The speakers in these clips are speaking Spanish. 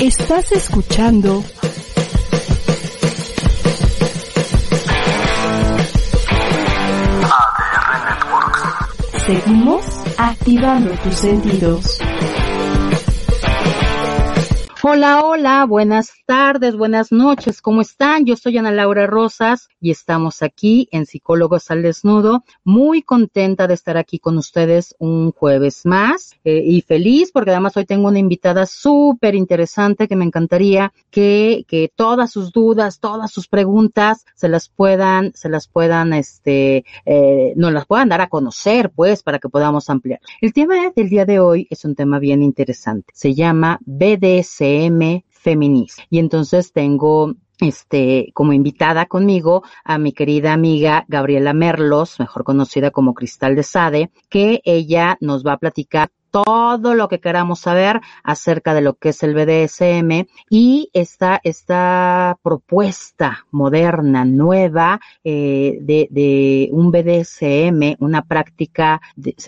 Estás escuchando ADR Networks. Seguimos activando tus sentidos. Hola, hola, buenas tardes, buenas noches, ¿cómo están? Yo soy Ana Laura Rosas y estamos aquí en Psicólogos al Desnudo, muy contenta de estar aquí con ustedes un jueves más eh, y feliz porque además hoy tengo una invitada súper interesante que me encantaría que, que todas sus dudas, todas sus preguntas se las puedan, se las puedan, este, eh, nos las puedan dar a conocer, pues, para que podamos ampliar. El tema del día de hoy es un tema bien interesante. Se llama BDSM feminista. Y entonces tengo este, como invitada conmigo a mi querida amiga Gabriela Merlos, mejor conocida como Cristal de Sade, que ella nos va a platicar todo lo que queramos saber acerca de lo que es el BDSM y esta, esta propuesta moderna, nueva, eh, de, de un BDSM, una práctica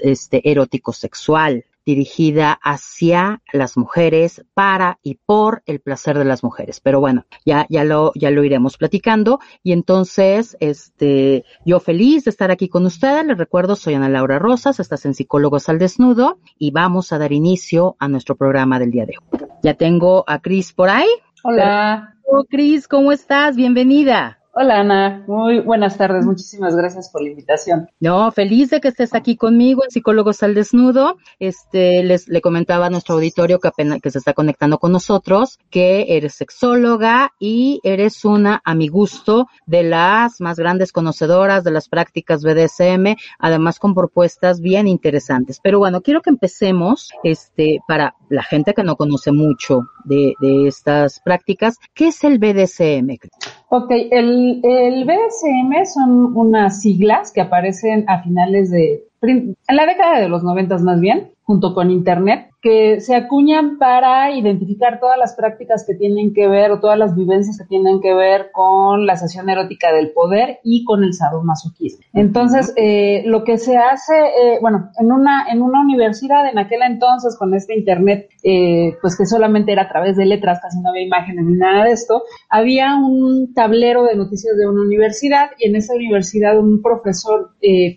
este, erótico sexual, dirigida hacia las mujeres, para y por el placer de las mujeres. Pero bueno, ya, ya lo, ya lo iremos platicando. Y entonces, este, yo feliz de estar aquí con ustedes. Les recuerdo, soy Ana Laura Rosas, estás en Psicólogos al Desnudo y vamos a dar inicio a nuestro programa del día de hoy. Ya tengo a Cris por ahí. Hola. Hola, Cris, ¿cómo estás? Bienvenida. Hola Ana, muy buenas tardes, muchísimas gracias por la invitación. No, feliz de que estés aquí conmigo en Psicólogos al Desnudo. Este, les le comentaba a nuestro auditorio que apenas que se está conectando con nosotros que eres sexóloga y eres una a mi gusto de las más grandes conocedoras de las prácticas BDSM, además con propuestas bien interesantes. Pero bueno, quiero que empecemos, este, para la gente que no conoce mucho de, de estas prácticas, ¿qué es el BDSM? Ok, el, el BDSM son unas siglas que aparecen a finales de, en la década de los noventas más bien, junto con Internet, que se acuñan para identificar todas las prácticas que tienen que ver o todas las vivencias que tienen que ver con la sesión erótica del poder y con el sadomasoquismo. Entonces, eh, lo que se hace, eh, bueno, en una, en una universidad en aquel entonces con este internet, eh, pues que solamente era a través de letras, casi no había imágenes ni nada de esto, había un tablero de noticias de una universidad y en esa universidad un profesor,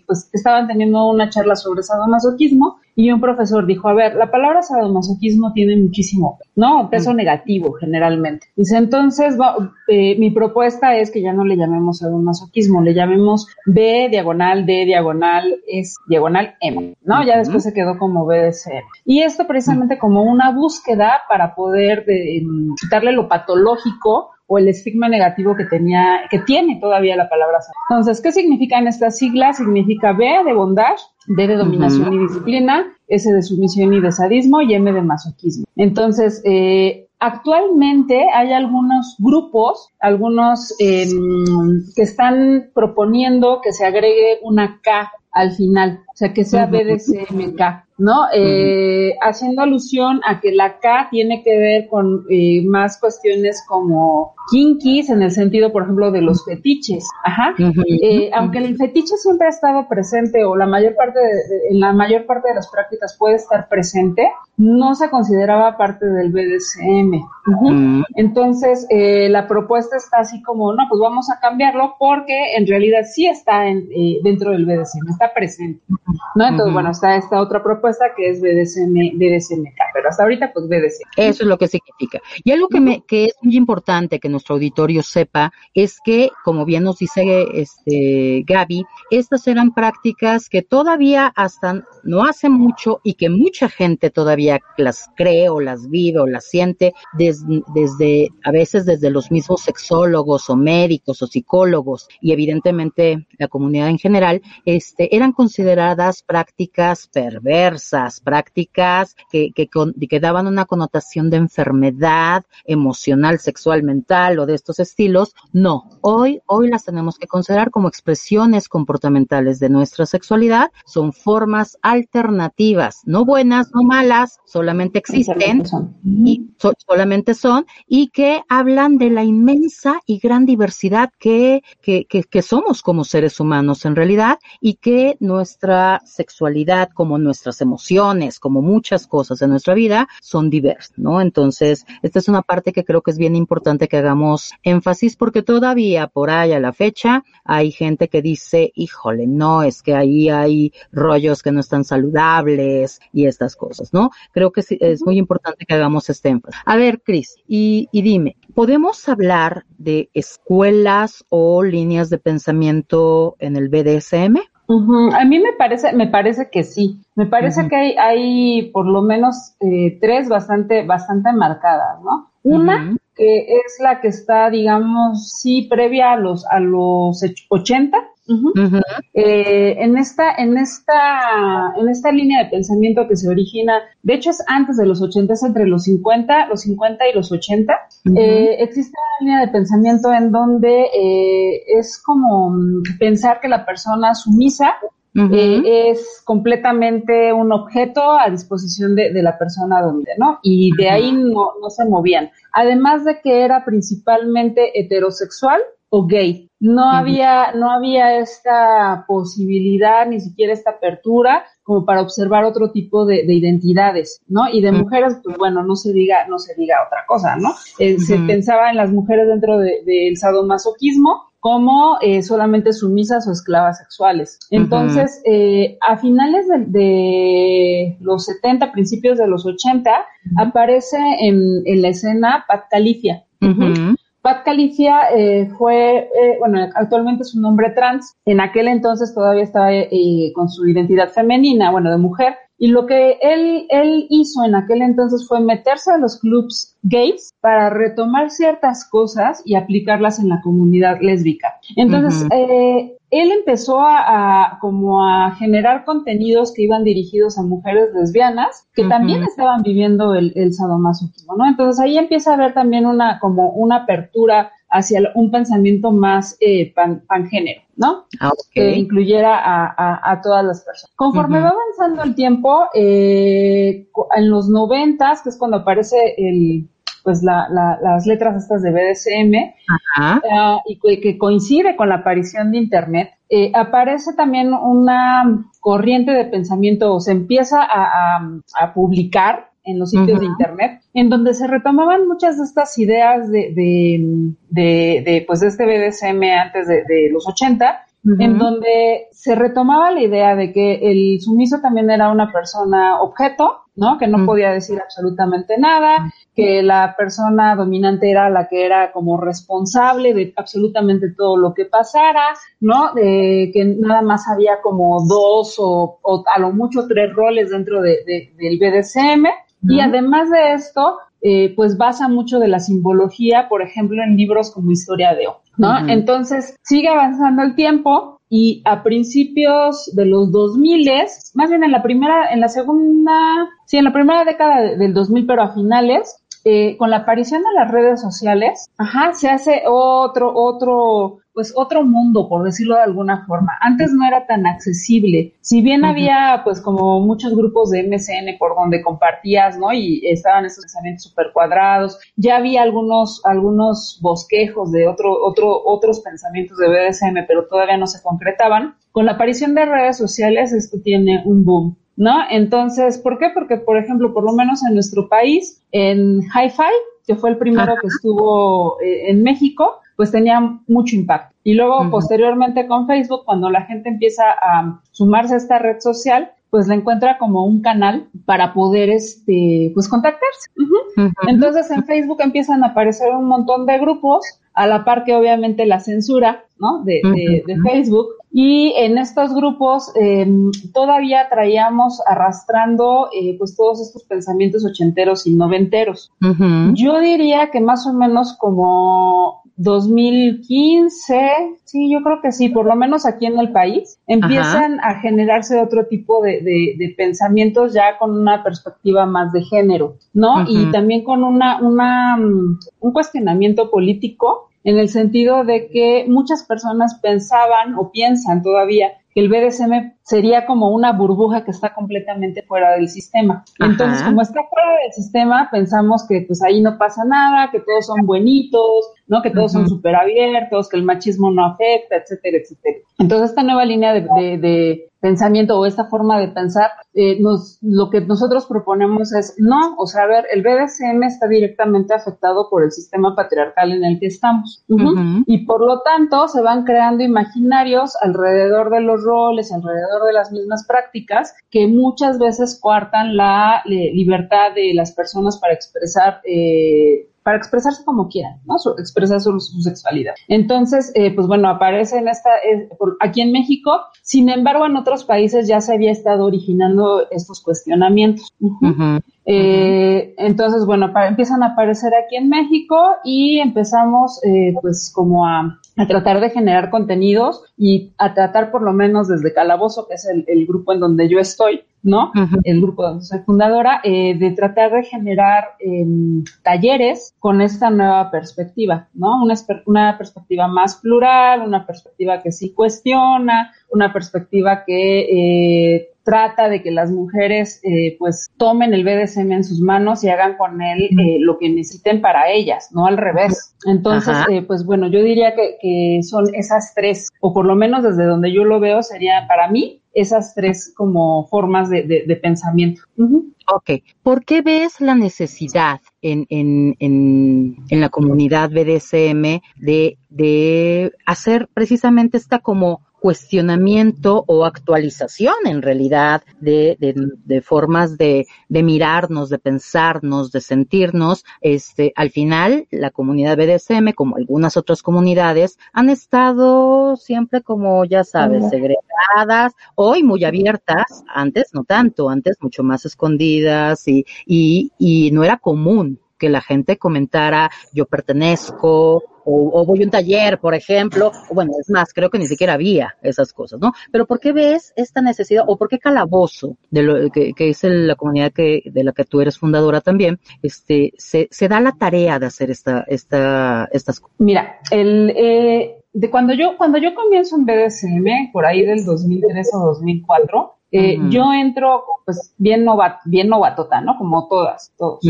pues estaban teniendo una charla sobre sadomasoquismo y un profesor dijo, a ver, la palabra sadomasoquismo tiene muchísimo, ¿no? Peso negativo generalmente. Dice, entonces, va, eh, mi propuesta es que ya no le llamemos sadomasoquismo, le llamemos B diagonal D diagonal es diagonal M, ¿no? Ya después se quedó como BDSM. Y esto precisamente como una búsqueda para poder de, quitarle lo patológico o el estigma negativo que tenía, que tiene todavía la palabra Entonces, ¿qué significan estas siglas? Significa B de bondage, D de dominación y disciplina, S de sumisión y de sadismo y M de masoquismo. Entonces, eh, actualmente hay algunos grupos, algunos eh, que están proponiendo que se agregue una K al final, o sea, que sea BDSMK. ¿No? Eh, haciendo alusión a que la K tiene que ver con eh, más cuestiones como kinkies en el sentido, por ejemplo, de los fetiches. Ajá. Eh, aunque el fetiche siempre ha estado presente o la mayor parte de, en la mayor parte de las prácticas puede estar presente, no se consideraba parte del BDSM. Entonces, eh, la propuesta está así como, no, pues vamos a cambiarlo porque en realidad sí está en, eh, dentro del BDSM, está presente. ¿no? Entonces, bueno, está esta otra propuesta que es BDSM, BDSMK, pero hasta ahorita pues BDSM. Eso es lo que significa. Y algo que, me, que es muy importante que nuestro auditorio sepa es que, como bien nos dice este Gaby, estas eran prácticas que todavía hasta no hace mucho y que mucha gente todavía las cree o las vive o las siente desde, desde a veces desde los mismos sexólogos o médicos o psicólogos y evidentemente la comunidad en general, este, eran consideradas prácticas perversas, prácticas que, que, que daban una connotación de enfermedad emocional, sexual, mental o de estos estilos. No, hoy, hoy las tenemos que considerar como expresiones comportamentales de nuestra sexualidad, son formas alternativas, no buenas, no malas, solamente existen y so, solamente son y que hablan de la inmensa y gran diversidad que, que, que, que somos como seres humanos en realidad y que nuestra sexualidad como nuestras emociones, como muchas cosas en nuestra vida, son diversas, ¿no? Entonces, esta es una parte que creo que es bien importante que hagamos énfasis porque todavía por ahí a la fecha hay gente que dice, híjole, no, es que ahí hay rollos que no están saludables y estas cosas, ¿no? Creo que es muy importante que hagamos este énfasis. A ver, Cris, y, y dime, ¿podemos hablar de escuelas o líneas de pensamiento en el BDSM? A mí me parece, me parece que sí. Me parece que hay, hay por lo menos eh, tres bastante, bastante marcadas, ¿no? Una que es la que está, digamos, sí, previa a los, a los 80, eh, en esta, en esta, en esta línea de pensamiento que se origina, de hecho es antes de los 80, es entre los 50, los 50 y los 80, eh, existe una línea de pensamiento en donde eh, es como mm, pensar que la persona sumisa es completamente un objeto a disposición de, la persona donde, ¿no? Y de ahí no, no se movían. Además de que era principalmente heterosexual, o gay. No había, no había esta posibilidad, ni siquiera esta apertura como para observar otro tipo de, identidades, ¿no? Y de mujeres, pues bueno, no se diga, no se diga otra cosa, ¿no? Eh, se pensaba en las mujeres dentro del sadomasoquismo como eh, solamente sumisas o esclavas sexuales. Entonces, eh, a finales de, los 70, principios de los 80, aparece en, la escena Pat Califia. Pat Calicia eh, fue, eh, bueno, actualmente es un hombre trans. En aquel entonces todavía estaba eh, con su identidad femenina, bueno, de mujer. Y lo que él, él hizo en aquel entonces fue meterse a los clubs gays para retomar ciertas cosas y aplicarlas en la comunidad lésbica. Entonces, él empezó a, como a generar contenidos que iban dirigidos a mujeres lesbianas que también estaban viviendo el, el sadomasoquismo, ¿no? Entonces ahí empieza a haber también una como una apertura hacia un pensamiento más eh, pan, pangénero, ¿no? Ah, que incluyera a, a, todas las personas. Conforme va avanzando el tiempo, eh, en los noventas, que es cuando aparece el pues la, las letras estas de BDSM eh, y que, coincide con la aparición de Internet, eh, aparece también una corriente de pensamiento o se empieza a, publicar en los sitios de internet, en donde se retomaban muchas de estas ideas de, de, de, pues de este BDSM antes de, de los 80 en donde se retomaba la idea de que el sumiso también era una persona objeto, ¿no? Que no podía decir absolutamente nada, que la persona dominante era la que era como responsable de absolutamente todo lo que pasara, ¿no? De que nada más había como dos o, a lo mucho tres roles dentro de, del BDSM. Y además de esto, eh, pues basa mucho de la simbología, por ejemplo, en libros como Historia de O, ¿no? Entonces, sigue avanzando el tiempo y a principios de los 2000, más bien en la primera, en la segunda, sí, en la primera década del 2000, pero a finales, eh, con la aparición de las redes sociales, ajá, se hace otro, otro, pues otro mundo, por decirlo de alguna forma. Antes no era tan accesible. Si bien había, pues como muchos grupos de MSN por donde compartías, ¿no? Y estaban esos pensamientos súper cuadrados, ya había algunos, algunos bosquejos de otro, otro, otros pensamientos de BDSM, pero todavía no se concretaban. Con la aparición de redes sociales, esto tiene un boom. ¿No? Entonces, ¿por qué? Porque, por ejemplo, por lo menos en nuestro país, en Hi-Fi, que fue el primero que estuvo eh, en México, pues tenía mucho impacto. Y luego, posteriormente con Facebook, cuando la gente empieza a sumarse a esta red social, pues la encuentra como un canal para poder, este, pues contactarse. Entonces en Facebook empiezan a aparecer un montón de grupos, a la par que obviamente la censura, ¿no? De, de, Facebook. Y en estos grupos em, todavía traíamos arrastrando eh, pues todos estos pensamientos ochenteros y noventeros. Yo diría que más o menos como 2015, sí, yo creo que sí, por lo menos aquí en el país, empiezan a generarse otro tipo de, de, pensamientos ya con una perspectiva más de género, ¿no? Y también con una, una, mm, un cuestionamiento político en el sentido de que muchas personas pensaban o piensan todavía que el BDSM sería como una burbuja que está completamente fuera del sistema. Entonces, como está fuera del sistema, pensamos que pues ahí no pasa nada, que todos son buenitos, ¿no? Que todos son súper abiertos, que el machismo no afecta, etcétera, etcétera. Entonces, esta nueva línea de, de, pensamiento o esta forma de pensar, eh, nos, lo que nosotros proponemos es, no, o sea, a ver, el BDSM está directamente afectado por el sistema patriarcal en el que estamos. Y por lo tanto, se van creando imaginarios alrededor de los roles, alrededor de las mismas prácticas, que muchas veces coartan la libertad de las personas para expresar eh, para expresarse como quieran, ¿no? expresar su, sexualidad. Entonces, eh, pues bueno, aparece en esta, aquí en México, sin embargo, en otros países ya se había estado originando estos cuestionamientos. Eh, entonces, bueno, empiezan a aparecer aquí en México y empezamos, eh, pues, como a, a, tratar de generar contenidos y a tratar, por lo menos desde Calabozo, que es el, el grupo en donde yo estoy, ¿no? El grupo donde soy fundadora, eh, de tratar de generar em, talleres con esta nueva perspectiva, ¿no? Una, una perspectiva más plural, una perspectiva que sí cuestiona, una perspectiva que eh, trata de que las mujeres eh, pues tomen el BDSM en sus manos y hagan con él eh, lo que necesiten para ellas, no al revés. Entonces, eh, pues bueno, yo diría que, que, son esas tres, o por lo menos desde donde yo lo veo, sería para mí esas tres como formas de, de, pensamiento. Ok, ¿por qué ves la necesidad en, en, en, en la comunidad BDSM de, de hacer precisamente esta como cuestionamiento o actualización en realidad de, de, formas de, de, mirarnos, de pensarnos, de sentirnos. Este, al final, la comunidad BDSM, como algunas otras comunidades, han estado siempre como, ya sabes, segregadas, hoy muy abiertas, antes no tanto, antes mucho más escondidas y, y, y no era común que la gente comentara yo pertenezco o, voy a un taller, por ejemplo, o bueno, es más, creo que ni siquiera había esas cosas, ¿no? Pero ¿por qué ves esta necesidad o por qué Calabozo, de lo que, es la comunidad que, de la que tú eres fundadora también, este, se, se da la tarea de hacer esta, esta, estas cosas? Mira, el, eh, de cuando yo, cuando yo comienzo en BDSM, por ahí del 2003 o 2004, eh, Yo entro, pues, bien, novat, bien novatota, ¿no? Como todas, todos.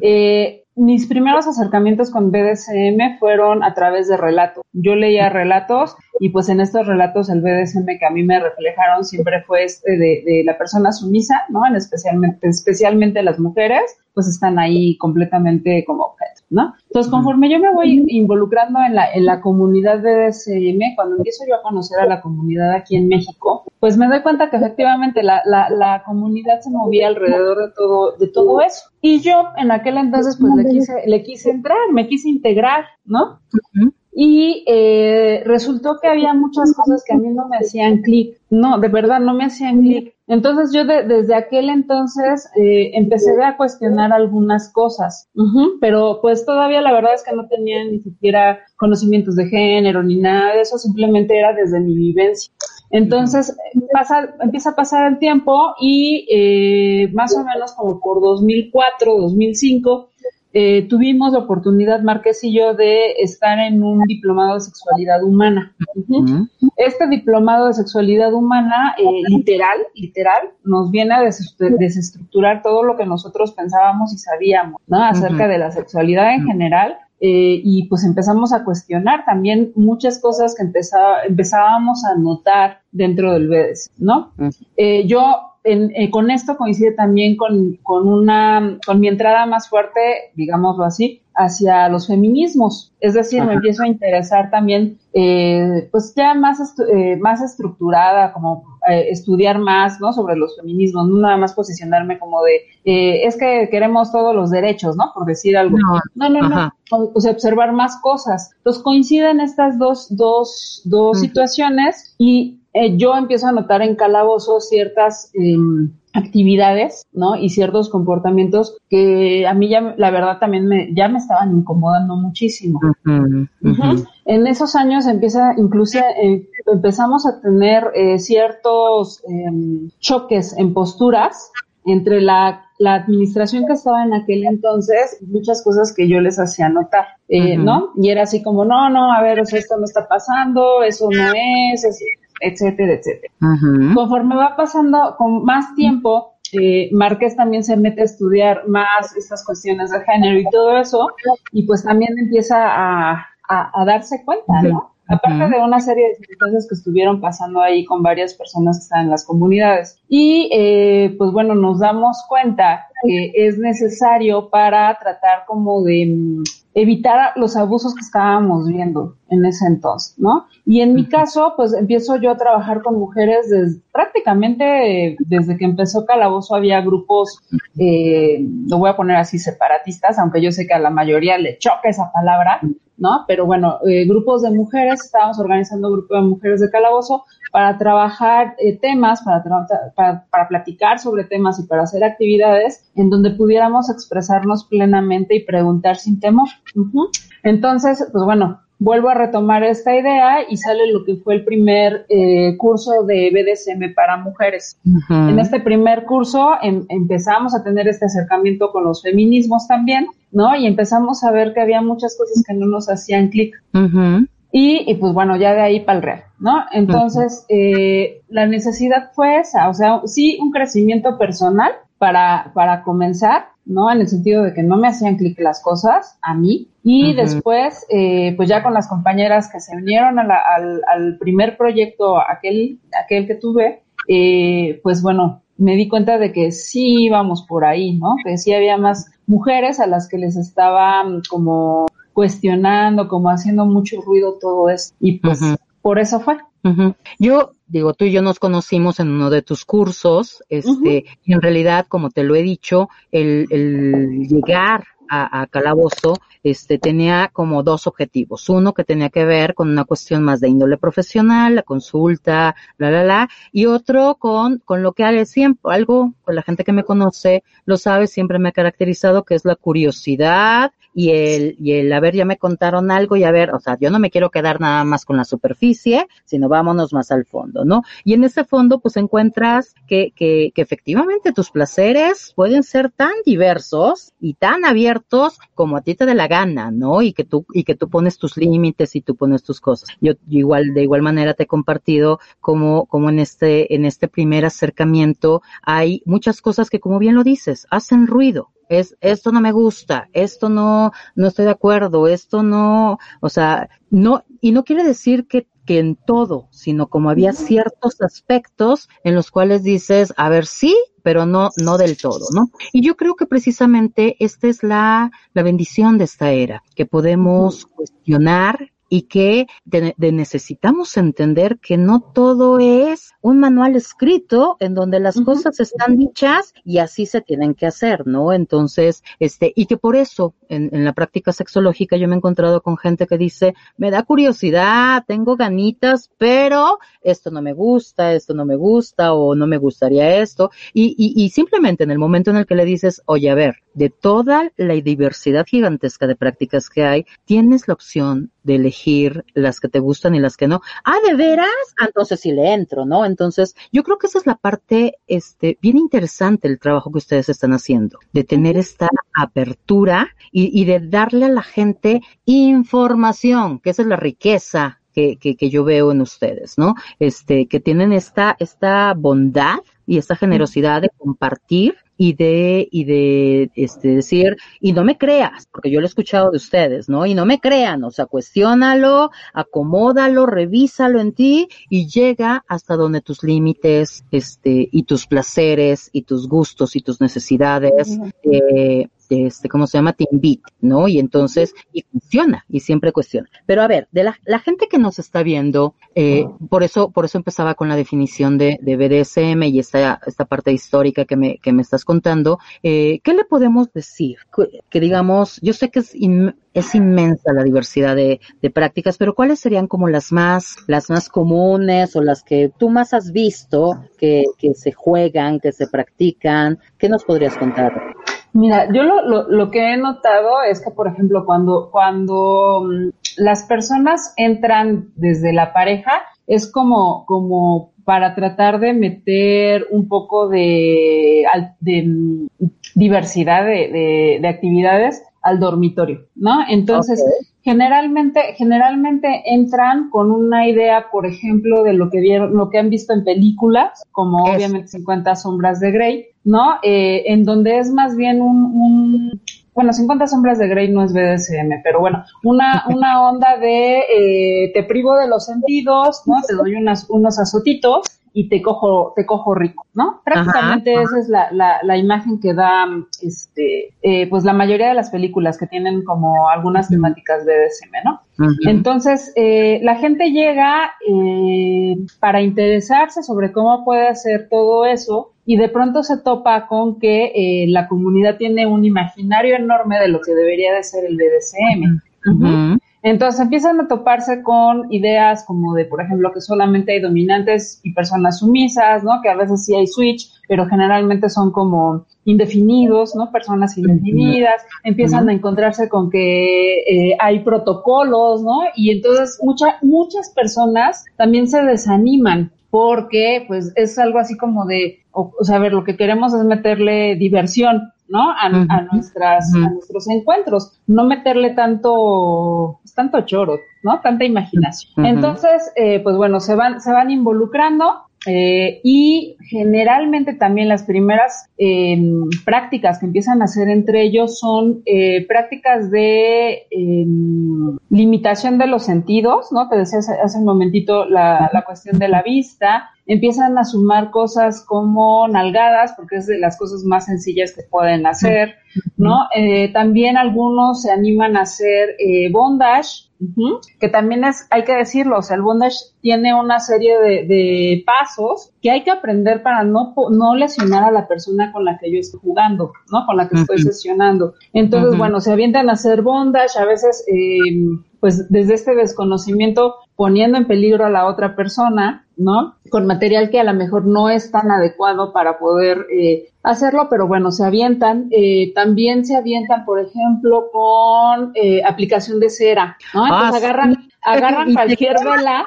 eh, mis primeros acercamientos con BDSM fueron a través de relatos. Yo leía relatos y pues en estos relatos el BDSM que a mí me reflejaron siempre fue este de, de la persona sumisa, ¿no? En especialmente, especialmente las mujeres, pues están ahí completamente como objetos, ¿no? Entonces, conforme yo me voy involucrando en la, en la comunidad BDSM, cuando empiezo yo a conocer a la comunidad aquí en México, pues me doy cuenta que efectivamente la, la, la comunidad se movía alrededor de todo, de todo eso. Y yo en aquel entonces pues le quise, le quise entrar, me quise integrar, ¿no? Y eh, resultó que había muchas cosas que a mí no me hacían clic, no, de verdad no me hacían clic. Entonces yo desde aquel entonces eh, empecé a cuestionar algunas cosas, pero pues todavía la verdad es que no tenía ni siquiera conocimientos de género ni nada de eso, simplemente era desde mi vivencia. Entonces pasa, empieza a pasar el tiempo y eh, más o menos como por 2004, 2005, eh, tuvimos la oportunidad, Márquez y yo, de estar en un diplomado de sexualidad humana. Este diplomado de sexualidad humana, eh, literal, literal, nos viene a desestructurar todo lo que nosotros pensábamos y sabíamos, ¿no? Acerca de la sexualidad en general. Eh, y pues empezamos a cuestionar también muchas cosas que empezaba, empezábamos a notar dentro del BEDES, ¿no? yo eh, con esto coincide también con, con, una, con mi entrada más fuerte, digámoslo así, hacia los feminismos. Es decir, me empiezo a interesar también, eh, pues ya más, eh, más estructurada, como estudiar más, ¿no? Sobre los feminismos, no nada más posicionarme como de, es que queremos todos los derechos, ¿no? Por decir algo. No, no, no. O, sea, observar más cosas. Entonces coinciden estas dos, dos, dos situaciones y eh, yo empiezo a notar en Calabozo ciertas em, actividades, ¿no? Y ciertos comportamientos que a mí ya, la verdad, también me, ya me estaban incomodando muchísimo. En esos años empieza, incluso eh, empezamos a tener eh, ciertos em, choques en posturas entre la, la, administración que estaba en aquel entonces, muchas cosas que yo les hacía notar, eh, ¿no? Y era así como, no, no, a ver, o sea, esto no está pasando, eso no es, etcétera, etcétera. Conforme va pasando con más tiempo, eh, Márquez también se mete a estudiar más estas cuestiones de género y todo eso, y pues también empieza a, a, darse cuenta, ¿no? Aparte de una serie de circunstancias que estuvieron pasando ahí con varias personas que están en las comunidades. Y eh, pues bueno, nos damos cuenta que es necesario para tratar como de mm, evitar los abusos que estábamos viendo en ese entonces, ¿no? Y en mi caso, pues empiezo yo a trabajar con mujeres desde, prácticamente desde que empezó Calabozo había grupos, eh, lo voy a poner así, separatistas, aunque yo sé que a la mayoría le choca esa palabra, ¿no? Pero bueno, eh, grupos de mujeres, estábamos organizando un grupo de mujeres de Calabozo para trabajar eh, temas, para, para, para, platicar sobre temas y para hacer actividades en donde pudiéramos expresarnos plenamente y preguntar sin temor. Entonces, pues bueno, vuelvo a retomar esta idea y sale lo que fue el primer eh, curso de BDSM para mujeres. En este primer curso em, empezamos a tener este acercamiento con los feminismos también, ¿no? Y empezamos a ver que había muchas cosas que no nos hacían clic. Y, pues bueno, ya de ahí para el real, ¿no? Entonces, eh, la necesidad fue esa, o sea, sí, un crecimiento personal para, para comenzar, ¿no? En el sentido de que no me hacían clic las cosas a mí. Y después, eh, pues ya con las compañeras que se unieron al, al, primer proyecto, aquel, aquel que tuve, eh, pues bueno, me di cuenta de que sí íbamos por ahí, ¿no? Que sí había más mujeres a las que les estaba como cuestionando, como haciendo mucho ruido todo eso. Y pues por eso fue. Yo digo, tú y yo nos conocimos en uno de tus cursos, este, y en realidad, como te lo he dicho, el, el llegar a, a, Calabozo, este, tenía como dos objetivos. Uno que tenía que ver con una cuestión más de índole profesional, la consulta, la, la, la, y otro con, con lo que siempre, algo, con la gente que me conoce, lo sabe, siempre me ha caracterizado, que es la curiosidad, y el, y el, a ver, ya me contaron algo y a ver, o sea, yo no me quiero quedar nada más con la superficie, sino vámonos más al fondo, ¿no? Y en ese fondo, pues encuentras que, que, que efectivamente tus placeres pueden ser tan diversos y tan abiertos como a ti te dé la gana, ¿no? Y que tú, y que tú pones tus límites y tú pones tus cosas. Yo, igual, de igual manera te he compartido como, como en este, en este primer acercamiento hay muchas cosas que, como bien lo dices, hacen ruido es esto no me gusta, esto no no estoy de acuerdo, esto no, o sea, no y no quiere decir que que en todo, sino como había ciertos aspectos en los cuales dices, a ver, sí, pero no, no del todo, ¿no? Y yo creo que precisamente esta es la, la bendición de esta era, que podemos cuestionar y que necesitamos entender que no todo es un manual escrito en donde las cosas están dichas y así se tienen que hacer, ¿no? Entonces, este, y que por eso en, en, la práctica sexológica yo me he encontrado con gente que dice, me da curiosidad, tengo ganitas, pero esto no me gusta, esto no me gusta o no me gustaría esto. Y, y, y simplemente en el momento en el que le dices, oye, a ver, de toda la diversidad gigantesca de prácticas que hay, tienes la opción de elegir las que te gustan y las que no. Ah, ¿de veras? Ah, entonces sí le entro, ¿no? Entonces, yo creo que esa es la parte, este, bien interesante el trabajo que ustedes están haciendo, de tener esta apertura y, y de darle a la gente información, que esa es la riqueza que, que, que, yo veo en ustedes, ¿no? Este, que tienen esta, esta bondad y esta generosidad de compartir y de, y de, este, decir, y no me creas, porque yo lo he escuchado de ustedes, ¿no? Y no me crean, o sea, cuestiónalo, acomódalo, revísalo en ti y llega hasta donde tus límites, este, y tus placeres y tus gustos y tus necesidades, eh, este, ¿cómo se llama? Te invita, ¿no? Y entonces, y funciona, y siempre cuestiona. Pero a ver, de la, la gente que nos está viendo, eh, por eso, por eso empezaba con la definición de, de BDSM y esta, esta parte histórica que me, que me estás contando, eh, ¿qué le podemos decir? Que, digamos, yo sé que es, es inmensa la diversidad de, de, prácticas, pero ¿cuáles serían como las más, las más comunes o las que tú más has visto que, que se juegan, que se practican? ¿Qué nos podrías contar? Mira, yo lo, lo, lo, que he notado es que, por ejemplo, cuando, cuando mm, las personas entran desde la pareja, es como, como para tratar de meter un poco de, de mm, diversidad de, de, de actividades al dormitorio, ¿no? Entonces, generalmente, generalmente entran con una idea, por ejemplo, de lo que vieron, lo que han visto en películas, como obviamente 50 sombras de Grey, ¿no? Eh, en donde es más bien un, un bueno, 50 sombras de Grey no es BDSM, pero bueno, una, una onda de eh, te privo de los sentidos, ¿no? Te doy unas, unos azotitos y te cojo, te cojo rico, ¿no? Prácticamente esa es la, la, la, imagen que da, este, eh, pues la mayoría de las películas que tienen como algunas temáticas de DSM, ¿no? Entonces, eh, la gente llega eh, para interesarse sobre cómo puede hacer todo eso y de pronto se topa con que eh, la comunidad tiene un imaginario enorme de lo que debería de ser el BDSM. Entonces empiezan a toparse con ideas como de, por ejemplo, que solamente hay dominantes y personas sumisas, ¿no? Que a veces sí hay switch, pero generalmente son como indefinidos, ¿no? Personas indefinidas. Empiezan a encontrarse con que eh, hay protocolos, ¿no? Y entonces muchas muchas personas también se desaniman porque pues es algo así como de, o, sea, a ver, lo que queremos es meterle diversión, ¿no? A, nuestras, a nuestros encuentros, no meterle tanto, pues, tanto choro, ¿no? Tanta imaginación. Entonces, eh, pues bueno, se van, se van involucrando eh, y generalmente también las primeras eh, prácticas que empiezan a hacer entre ellos son eh, prácticas de em, limitación de los sentidos, ¿no? Te decía hace, un momentito la, la, cuestión de la vista. Empiezan a sumar cosas como nalgadas, porque es de las cosas más sencillas que pueden hacer, ¿no? también algunos se animan a hacer bondage, que también es, hay que decirlo, o sea, el bondage tiene una serie de, pasos que hay que aprender para no, no lesionar a la persona con la que yo estoy jugando, ¿no? Con la que estoy sesionando. Entonces, bueno, se avientan a hacer bondage, a veces, eh, pues desde este desconocimiento poniendo en peligro a la otra persona, ¿no? Con material que a lo mejor no es tan adecuado para poder eh, hacerlo, pero bueno, se avientan. Eh, también se avientan, por ejemplo, con eh, aplicación de cera, ¿no? Entonces ah, agarran, agarran cualquier vela,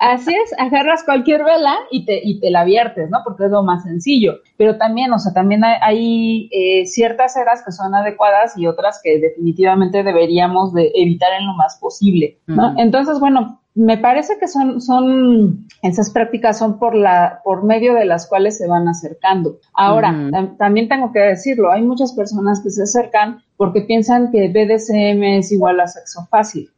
así es, agarras cualquier vela y te, y te la viertes, ¿no? Porque es lo más sencillo. Pero también, o sea, también hay, hay eh, ciertas ceras que son adecuadas y otras que definitivamente deberíamos de evitar en lo más posible, ¿no? Entonces, bueno, me parece que son, son, esas prácticas son por la, por medio de las cuales se van acercando. Ahora, también tengo que decirlo, hay muchas personas que se acercan porque piensan que BDSM es igual a sexo fácil.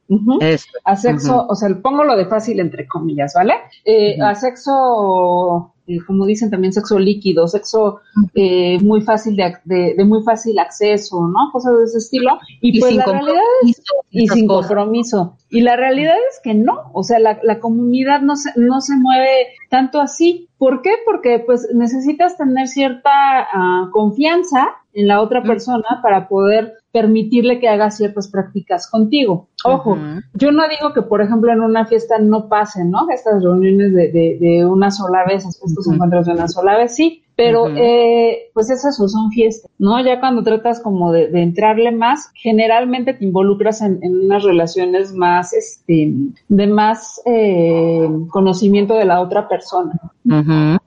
A sexo, o sea, pongo lo de fácil entre comillas, ¿vale? Eh, a sexo eh, como dicen también sexo líquido, sexo eh, muy fácil de, de, muy fácil acceso, ¿no? Cosas de ese estilo. Y, pues la realidad es, y sin compromiso. Y la realidad es que no, o sea, la, la comunidad no se, no se mueve tanto así. ¿Por qué? Porque pues necesitas tener cierta uh, confianza en la otra persona para poder permitirle que haga ciertas prácticas contigo. Ojo, yo no digo que, por ejemplo, en una fiesta no pasen, ¿no? Estas reuniones de, de, de una sola vez, estos encuentros de una sola vez, sí, pero eh, pues esas son fiestas, ¿no? Ya cuando tratas como de, de entrarle más, generalmente te involucras en, en, unas relaciones más, este, de más eh, conocimiento de la otra persona. Uh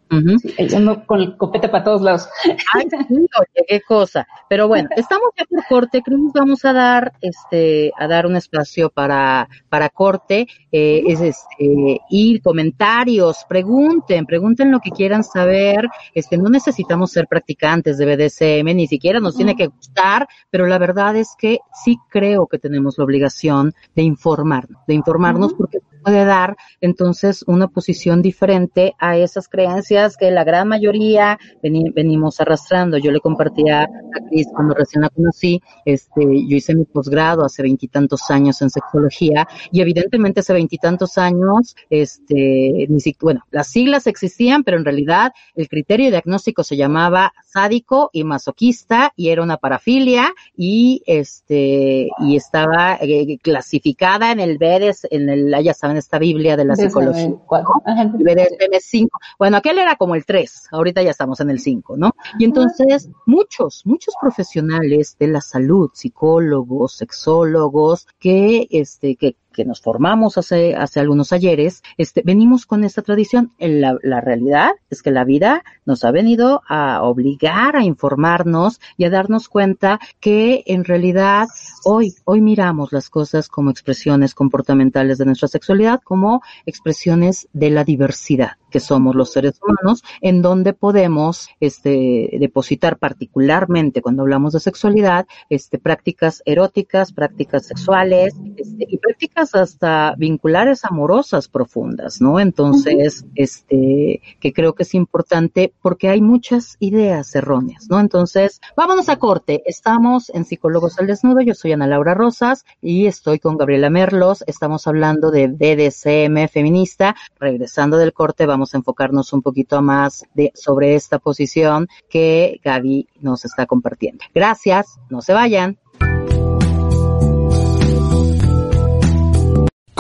con el copete para todos lados. Ay, oye, qué cosa. Pero bueno, estamos ya por corte, creo que nos vamos a dar, este, a dar un espacio para, para corte, eh, es este, y comentarios, pregunten, pregunten lo que quieran saber, este, no necesitamos ser practicantes de BDSM, ni siquiera nos tiene que gustar, pero la verdad es que sí creo que tenemos la obligación de informarnos, de informarnos porque puede dar entonces una posición diferente a esas creencias que la gran mayoría venimos arrastrando. Yo le compartía a Cris cuando recién la conocí, este, yo hice mi posgrado hace veintitantos años en sexología y evidentemente hace veintitantos años, este, ni si, bueno, las siglas existían, pero en realidad el criterio diagnóstico se llamaba sádico y masoquista y era una parafilia y este, y estaba eh, clasificada en el BEDES, en el, ya esta Biblia de la psicología. BDSM 5. Bueno, aquel era como el 3, ahorita ya estamos en el 5, ¿no? Y entonces muchos, muchos profesionales de la salud, psicólogos, sexólogos, que, este, que que nos formamos hace, hace algunos ayeres, este, venimos con esta tradición. La, la realidad es que la vida nos ha venido a obligar a informarnos y a darnos cuenta que en realidad hoy, hoy miramos las cosas como expresiones comportamentales de nuestra sexualidad, como expresiones de la diversidad que somos los seres humanos, en donde podemos este, depositar particularmente cuando hablamos de sexualidad, este, prácticas eróticas, prácticas sexuales este, y prácticas hasta vinculares amorosas profundas, ¿no? Entonces, este, que creo que es importante porque hay muchas ideas erróneas, ¿no? Entonces, vámonos a corte. Estamos en Psicólogos al Desnudo. Yo soy Ana Laura Rosas y estoy con Gabriela Merlos. Estamos hablando de BDSM feminista. Regresando del corte, vamos a enfocarnos un poquito más de, sobre esta posición que Gaby nos está compartiendo. Gracias, no se vayan.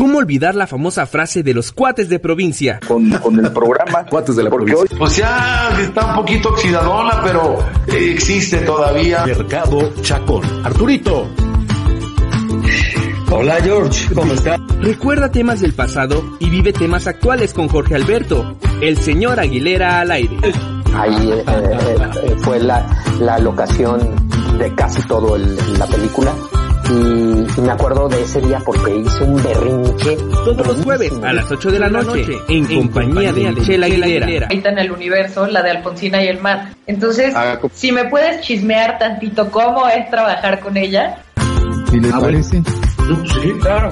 ¿Cómo olvidar la famosa frase de los cuates de provincia? Con, con el programa Cuates de la porque provincia. hoy Pues ya está un poquito oxidadona, pero eh, existe todavía. Mercado Chacón. Arturito. Hola George, ¿cómo estás? Recuerda temas del pasado y vive temas actuales con Jorge Alberto, el señor Aguilera al aire. Ahí eh, eh, fue la, la locación de casi todo el- la película. Y, y me acuerdo de ese día porque hice un berrinche. Todos los jueves a las 8 de la noche en compañía de Michelle Aguilera. ahorita en el universo, la de Alfonsina y el mar. Entonces, Ah, si me puedes chismear tantito cómo es trabajar con ella. ¿Sí les Ah, bueno. Sí, claro.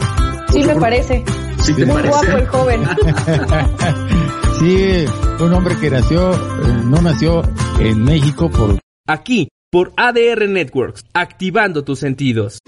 Sí me parece. Sí te Muy guapo y joven. Sí, un hombre que nació, eh, no nació en México por Aquí, por ADR Networks, activando tus sentidos.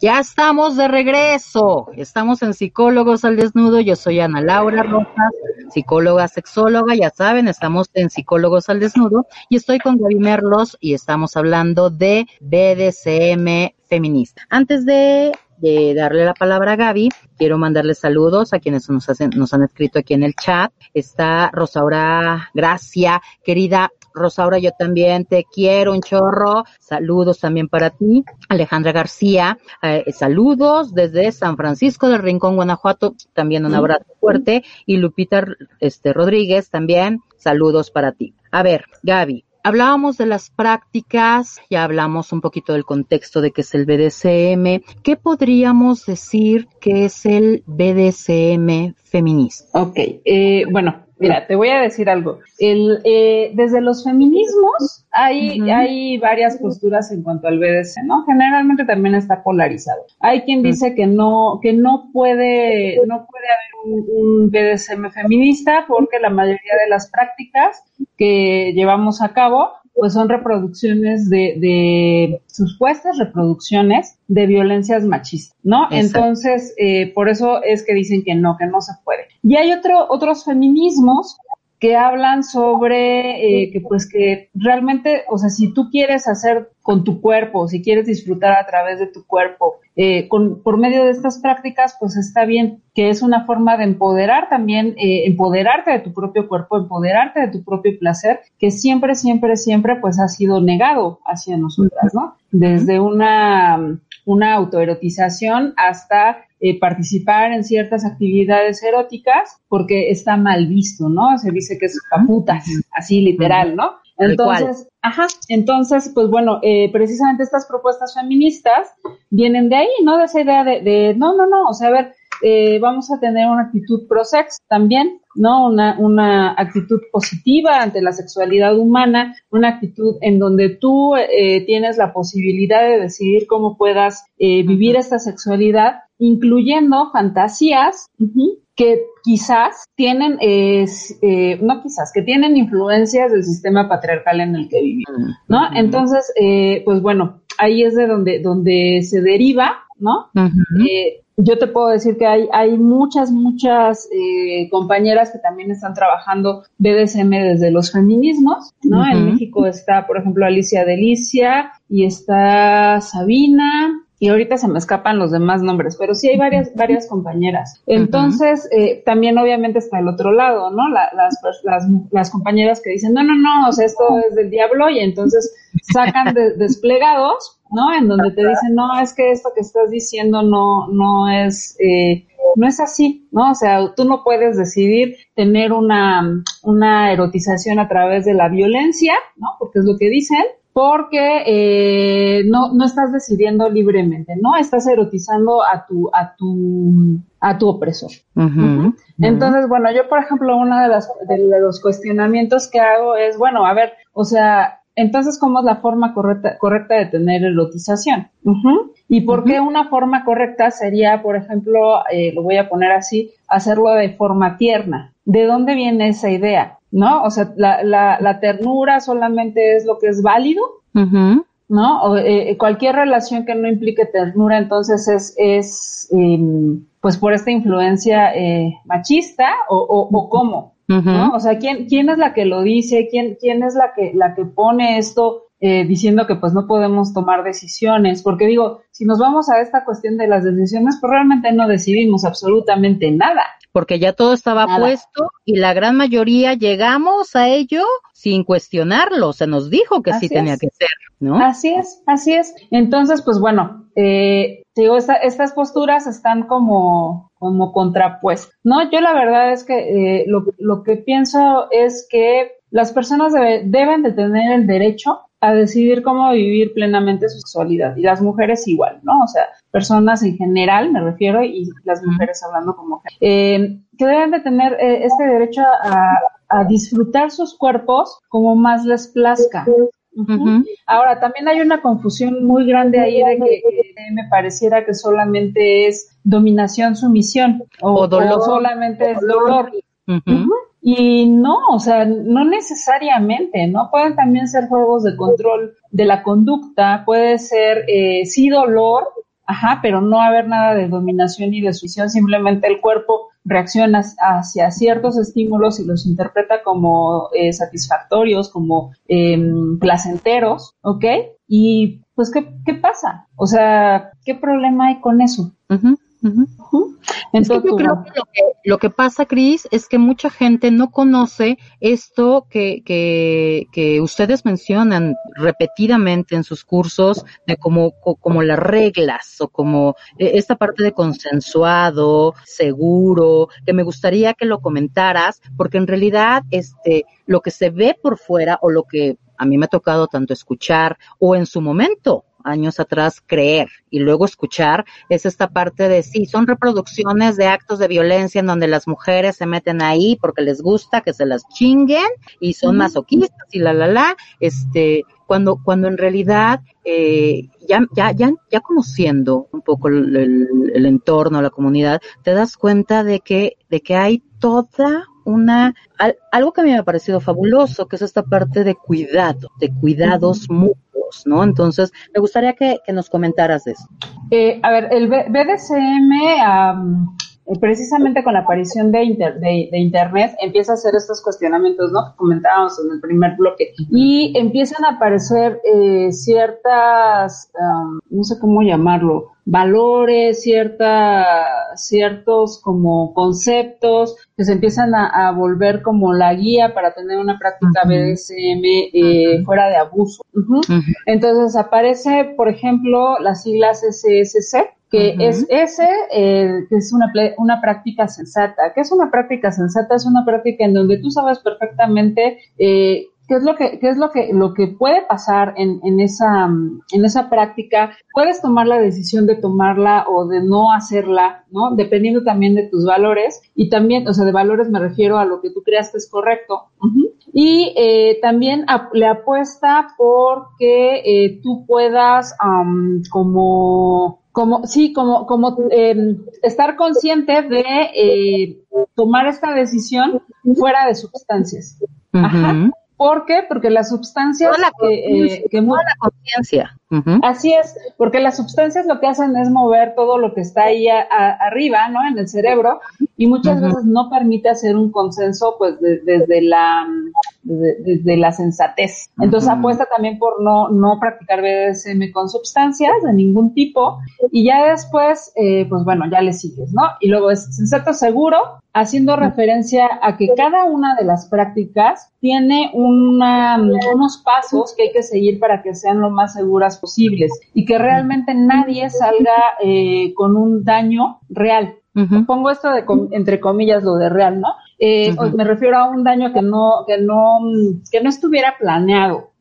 Ya estamos de regreso. Estamos en Psicólogos al Desnudo. Yo soy Ana Laura Rojas, psicóloga, sexóloga. Ya saben, estamos en Psicólogos al Desnudo y estoy con Gaby Merlos y estamos hablando de BDSM feminista. Antes de, de darle la palabra a Gaby, quiero mandarle saludos a quienes nos, hacen, nos han escrito aquí en el chat. Está Rosaura Gracia, querida Rosaura, yo también te quiero un chorro. Saludos también para ti. Alejandra García, eh, saludos desde San Francisco del Rincón, Guanajuato. También un abrazo fuerte. Y Lupita este, Rodríguez, también saludos para ti. A ver, Gaby. Hablábamos de las prácticas, ya hablamos un poquito del contexto de qué es el BDSM. ¿Qué podríamos decir que es el BDSM feminista? Ok, eh, bueno, mira, te voy a decir algo. El, eh, desde los feminismos hay, varias posturas en cuanto al BDSM, ¿no? Generalmente también está polarizado. Hay quien dice que no, que no puede, no puede haber un, un BDSM feminista porque la mayoría de las prácticas que llevamos a cabo pues son reproducciones de, de supuestas reproducciones de violencias machistas, ¿no? Exacto. Entonces, eh, por eso es que dicen que no, que no se puede. Y hay otro, otros feminismos que hablan sobre eh, que pues que realmente, o sea, si tú quieres hacer con tu cuerpo, si quieres disfrutar a través de tu cuerpo, eh, con, por medio de estas prácticas, pues está bien, que es una forma de empoderar también, eh, empoderarte de tu propio cuerpo, empoderarte de tu propio placer, que siempre, siempre, siempre pues ha sido negado hacia nosotras, ¿no? Desde una, una autoerotización hasta eh, participar en ciertas actividades eróticas porque está mal visto, ¿no? Se dice que es paputas, así literal, ¿no? Entonces, ajá, entonces, pues bueno, eh, precisamente estas propuestas feministas vienen de ahí, ¿no? De esa idea de, de no, no, no, o sea, a ver, eh, vamos a tener una actitud pro-sex también, ¿no? Una, una actitud positiva ante la sexualidad humana, una actitud en donde tú eh, tienes la posibilidad de decidir cómo puedas eh, vivir esta sexualidad, incluyendo fantasías que quizás tienen, eh, eh, no quizás, que tienen influencias del sistema patriarcal en el que vivimos, ¿no? Entonces, eh, pues bueno, ahí es de donde, donde se deriva, ¿no? Eh, yo te puedo decir que hay, hay muchas, muchas eh, compañeras que también están trabajando BDSM desde los feminismos, ¿no? En. México está, por ejemplo, Alicia Delicia y está Sabina. Y ahorita se me escapan los demás nombres, pero sí hay varias, varias compañeras. Entonces, eh, también obviamente está el otro lado, ¿no? La- las, las, las compañeras que dicen, no, no, no, o sea, esto es del diablo y entonces sacan desplegados, ¿no? En donde te dicen, no, es que esto que estás diciendo no, no es, eh, no es así, ¿no? O sea, tú no puedes decidir tener una, una erotización a través de la violencia, ¿no? Porque es lo que dicen, porque eh, no, no estás decidiendo libremente, ¿no? Estás erotizando a tu, a tu, a tu opresor. Entonces, bueno, yo, por ejemplo, uno de, las, de los cuestionamientos que hago es, bueno, a ver, o sea, entonces, ¿cómo es la forma correcta, correcta de tener erotización? ¿Y por qué una forma correcta sería, por ejemplo, eh, lo voy a poner así, hacerlo de forma tierna? ¿De dónde viene esa idea? ¿No? O sea, la, la, la ternura solamente es lo que es válido, ¿no? O, eh, cualquier relación que no implique ternura, entonces es, es em, pues por esta influencia eh, machista o, o, o cómo, ¿no? O sea, ¿quién, ¿quién es la que lo dice? ¿Quién, quién es la que, la que pone esto? Eh, diciendo que pues no podemos tomar decisiones, porque digo, si nos vamos a esta cuestión de las decisiones, pues realmente no decidimos absolutamente nada porque ya todo estaba puesto y la gran mayoría llegamos a ello sin cuestionarlo, se nos dijo que sí tenía que ser, ¿no? Así es, así es. Entonces, pues bueno, eh, digo, estas posturas están como, como contrapuestas, ¿no? Yo la verdad es que eh, lo, lo que pienso es que las personas deben de tener el derecho a decidir cómo vivir plenamente su sexualidad y las mujeres igual, ¿no? O sea, personas en general, me refiero, y las mujeres hablando como eh, que deben de tener eh, este derecho a, disfrutar sus cuerpos como más les plazca. Ahora, también hay una confusión muy grande ahí de que me pareciera que solamente es dominación, sumisión, o, dolor. solamente es dolor. Y no, o sea, no necesariamente, ¿no? Pueden también ser juegos de control de la conducta, puede ser eh, sí dolor, ajá, pero no haber nada de dominación y de simplemente el cuerpo reacciona hacia ciertos estímulos y los interpreta como eh, satisfactorios, como em, placenteros, ¿ok? Y pues, ¿qué, ¿qué pasa? O sea, ¿qué problema hay con eso? Entonces, yo creo que lo, que pasa, Cris, es que mucha gente no conoce esto que, que, ustedes mencionan repetidamente en sus cursos de como, como las reglas o como e, esta parte de consensuado, seguro, que me gustaría que lo comentaras, porque en realidad este, lo que se ve por fuera o lo que a mí me ha tocado tanto escuchar o en su momento años atrás creer y luego escuchar es esta parte de sí, son reproducciones de actos de violencia en donde las mujeres se meten ahí porque les gusta que se las chinguen y son masoquistas y la la la, este, cuando, cuando en realidad eh, ya, ya, ya, ya conociendo un poco el, el, entorno, la comunidad, te das cuenta de que, de que hay toda una, algo que a mí me ha parecido fabuloso, que es esta parte de cuidado, de cuidados mutuos ¿no? Entonces, me gustaría que, nos comentaras de eso. Eh, a ver, el BDSM, eh, precisamente con la aparición de, de, Internet, empieza a hacer estos cuestionamientos, ¿no? Que comentábamos en el primer bloque. Y empiezan a aparecer eh, ciertas, no sé cómo llamarlo, valores, cierta, ciertos como conceptos que se empiezan a, volver como la guía para tener una práctica BDSM eh, fuera de abuso. Entonces aparece, por ejemplo, las siglas SSC, que es ese, eh, que es una, una práctica sensata. ¿Qué es una práctica sensata? Es una práctica en donde tú sabes perfectamente eh, qué es lo que, qué es lo que, lo que puede pasar en, en esa, en esa práctica. Puedes tomar la decisión de tomarla o de no hacerla, ¿no? Dependiendo también de tus valores y también, o sea, de valores me refiero a lo que tú creas que es correcto. Y eh, también le apuesta porque eh, tú puedas como como sí como como eh, estar consciente de eh, tomar esta decisión fuera de sustancias Ajá. ¿Por qué? Porque las sustancias que, eh, que la conciencia. Así es, porque las sustancias lo que hacen es mover todo lo que está ahí arriba, ¿no? En el cerebro y muchas veces no permite hacer un consenso, pues, desde la desde, la sensatez. Entonces apuesta también por no no practicar BDSM con sustancias de ningún tipo y ya después, eh, pues bueno, ya le sigues, ¿no? Y luego es sensato seguro, haciendo referencia a que cada una de las prácticas tiene una, unos pasos que hay que seguir para que sean lo más seguras posibles y que realmente nadie salga eh, con un daño real. Pongo esto de entre comillas lo de real, ¿no? Eh, Me refiero a un daño que no que no que no estuviera planeado.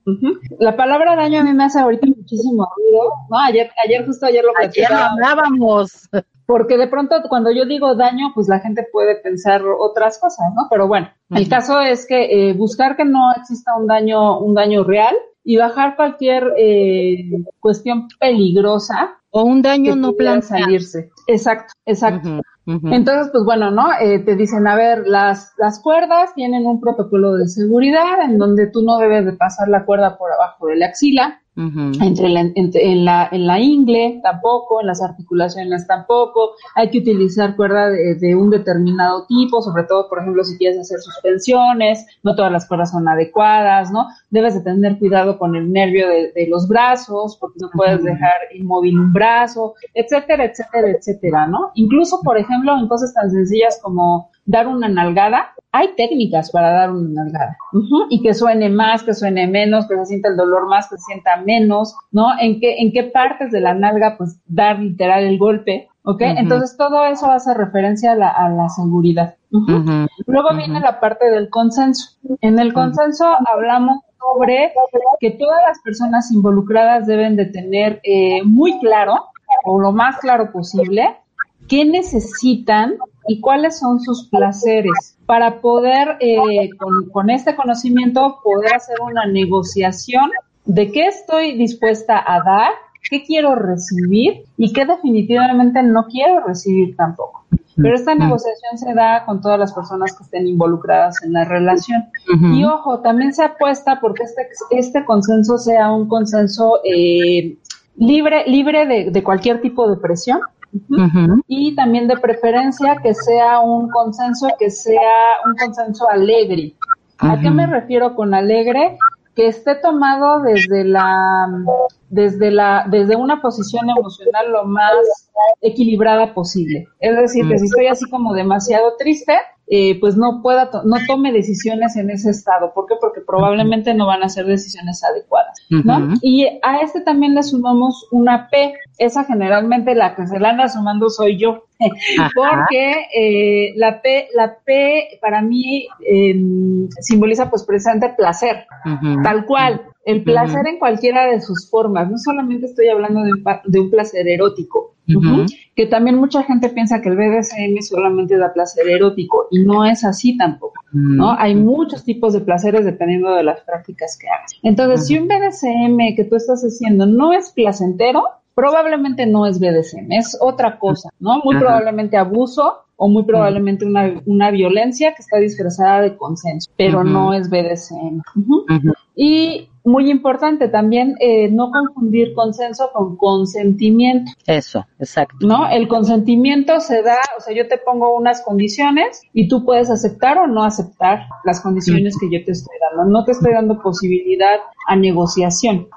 La palabra daño a mí me hace ahorita muchísimo ruido, ¿no? Ayer ayer justo ayer lo Ayer hablábamos porque de pronto cuando yo digo daño, pues la gente puede pensar otras cosas, ¿no? Pero bueno, el caso es que eh, buscar que no exista un daño, un daño real y bajar cualquier eh, cuestión peligrosa o un daño no planeado salirse. Exacto, exacto. Entonces, pues bueno, ¿no? Eh, te dicen, a ver, las, las cuerdas tienen un protocolo de seguridad en donde tú no debes de pasar la cuerda por abajo de la axila, entre, la, en, la, en la ingle tampoco, en las articulaciones tampoco. Hay que utilizar cuerda de, un determinado tipo, sobre todo, por ejemplo, si quieres hacer suspensiones, no todas las cuerdas son adecuadas, ¿no? Debes de tener cuidado con el nervio de, los brazos, porque no puedes dejar inmóvil un brazo, etcétera, etcétera, etcétera, ¿no? Incluso, por ejemplo, en cosas tan sencillas como dar una nalgada, hay técnicas para dar una nalgada. Y que suene más, que suene menos, que se sienta el dolor más, que se sienta menos, ¿no? En qué, en qué partes de la nalga, pues, dar literal el golpe, ¿ok? Entonces todo eso hace referencia a la, a la seguridad. Luego viene la parte del consenso. En el consenso hablamos sobre que todas las personas involucradas deben de tener eh, muy claro, o lo más claro posible, qué necesitan y cuáles son sus placeres para poder, eh, con, este conocimiento, poder hacer una negociación de qué estoy dispuesta a dar, qué quiero recibir y qué definitivamente no quiero recibir tampoco. Pero esta negociación se da con todas las personas que estén involucradas en la relación. Y ojo, también se apuesta porque este, este consenso sea un consenso eh, libre, libre de, de cualquier tipo de presión, y también de preferencia que sea un consenso, que sea un consenso alegre. ¿A qué me refiero con alegre? Que esté tomado desde la, desde la, desde una posición emocional lo más equilibrada posible. Es decir, que si estoy así como demasiado triste, eh, pues no pueda, no tome decisiones en ese estado. ¿Por qué? Porque probablemente no van a ser decisiones adecuadas, ¿no? Y a este también le sumamos una P. Esa generalmente la que se la anda sumando soy yo. Porque eh, la P, la P para mí em, simboliza pues presente placer, tal cual. El placer en cualquiera de sus formas. No solamente estoy hablando de un placer erótico, que también mucha gente piensa que el BDSM solamente da placer erótico y no es así tampoco, ¿no? Hay muchos tipos de placeres dependiendo de las prácticas que hagas. Entonces, si un BDSM que tú estás haciendo no es placentero, probablemente no es BDSM, es otra cosa, ¿no? Muy probablemente abuso o muy probablemente una, una, violencia que está disfrazada de consenso, pero no es BDSM. Y muy importante también eh, no confundir consenso con consentimiento. Eso, exacto. ¿No? El consentimiento se da, o sea, yo te pongo unas condiciones y tú puedes aceptar o no aceptar las condiciones que yo te estoy dando. No te estoy dando posibilidad a negociación.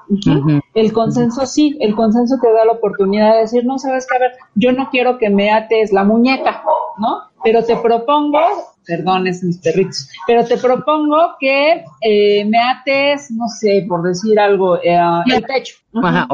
El consenso sí, el consenso te da la oportunidad de decir, no, sabes qué, a ver, yo no quiero que me ates la muñeca, ¿no? Pero te propongo perdones mis perritos, pero te propongo que eh, me ates, no sé, por decir algo, eh, el techo. Ajá.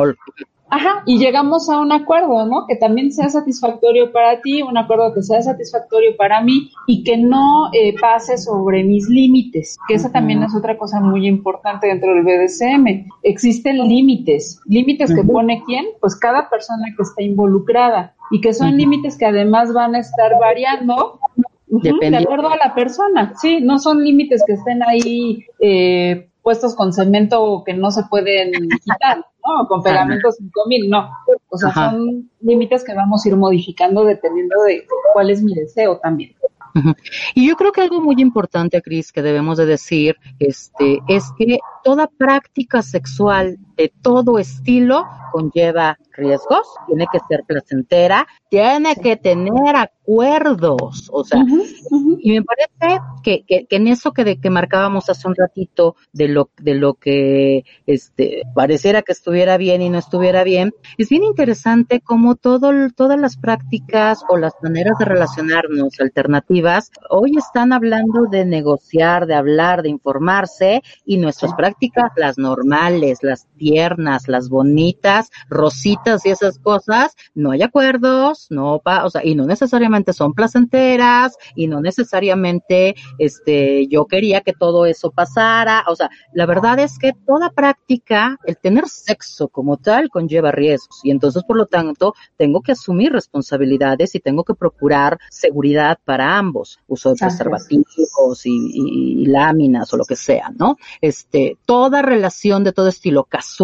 Ajá, y llegamos a un acuerdo, ¿no? Que también sea satisfactorio para ti, un acuerdo que sea satisfactorio para mí y que no eh, pase sobre mis límites, que esa también es otra cosa muy importante dentro del BDSM. Existen límites, límites que pone quién, pues cada persona que está involucrada y que son límites que además van a estar variando de acuerdo a la persona, sí, no son límites que estén ahí eh, puestos con cemento que no se pueden quitar, ¿no? Con pegamento 5000, no. O sea, son límites que vamos a ir modificando dependiendo de cuál es mi deseo también. Y yo creo que algo muy importante, Cris, que debemos de decir, este, es que toda práctica sexual de todo estilo conlleva riesgos, tiene que ser placentera, tiene que tener acuerdos, o sea, y me parece que, que, en eso que, de, que marcábamos hace un ratito de lo, de lo que este, pareciera que estuviera bien y no estuviera bien, es bien interesante cómo todo, todas las prácticas o las maneras de relacionarnos alternativas hoy están hablando de negociar, de hablar, de informarse y nuestras prácticas, las normales, las tiernas, las bonitas, rositas y esas cosas, no hay acuerdos, no, pa, o sea, y no necesariamente son placenteras y no necesariamente, este, yo quería que todo eso pasara, o sea, la verdad es que toda práctica, el tener sexo como tal conlleva riesgos y entonces por lo tanto tengo que asumir responsabilidades y tengo que procurar seguridad para ambos, uso de preservativos y, y láminas o lo que sea, ¿no? Este, toda relación de todo estilo casual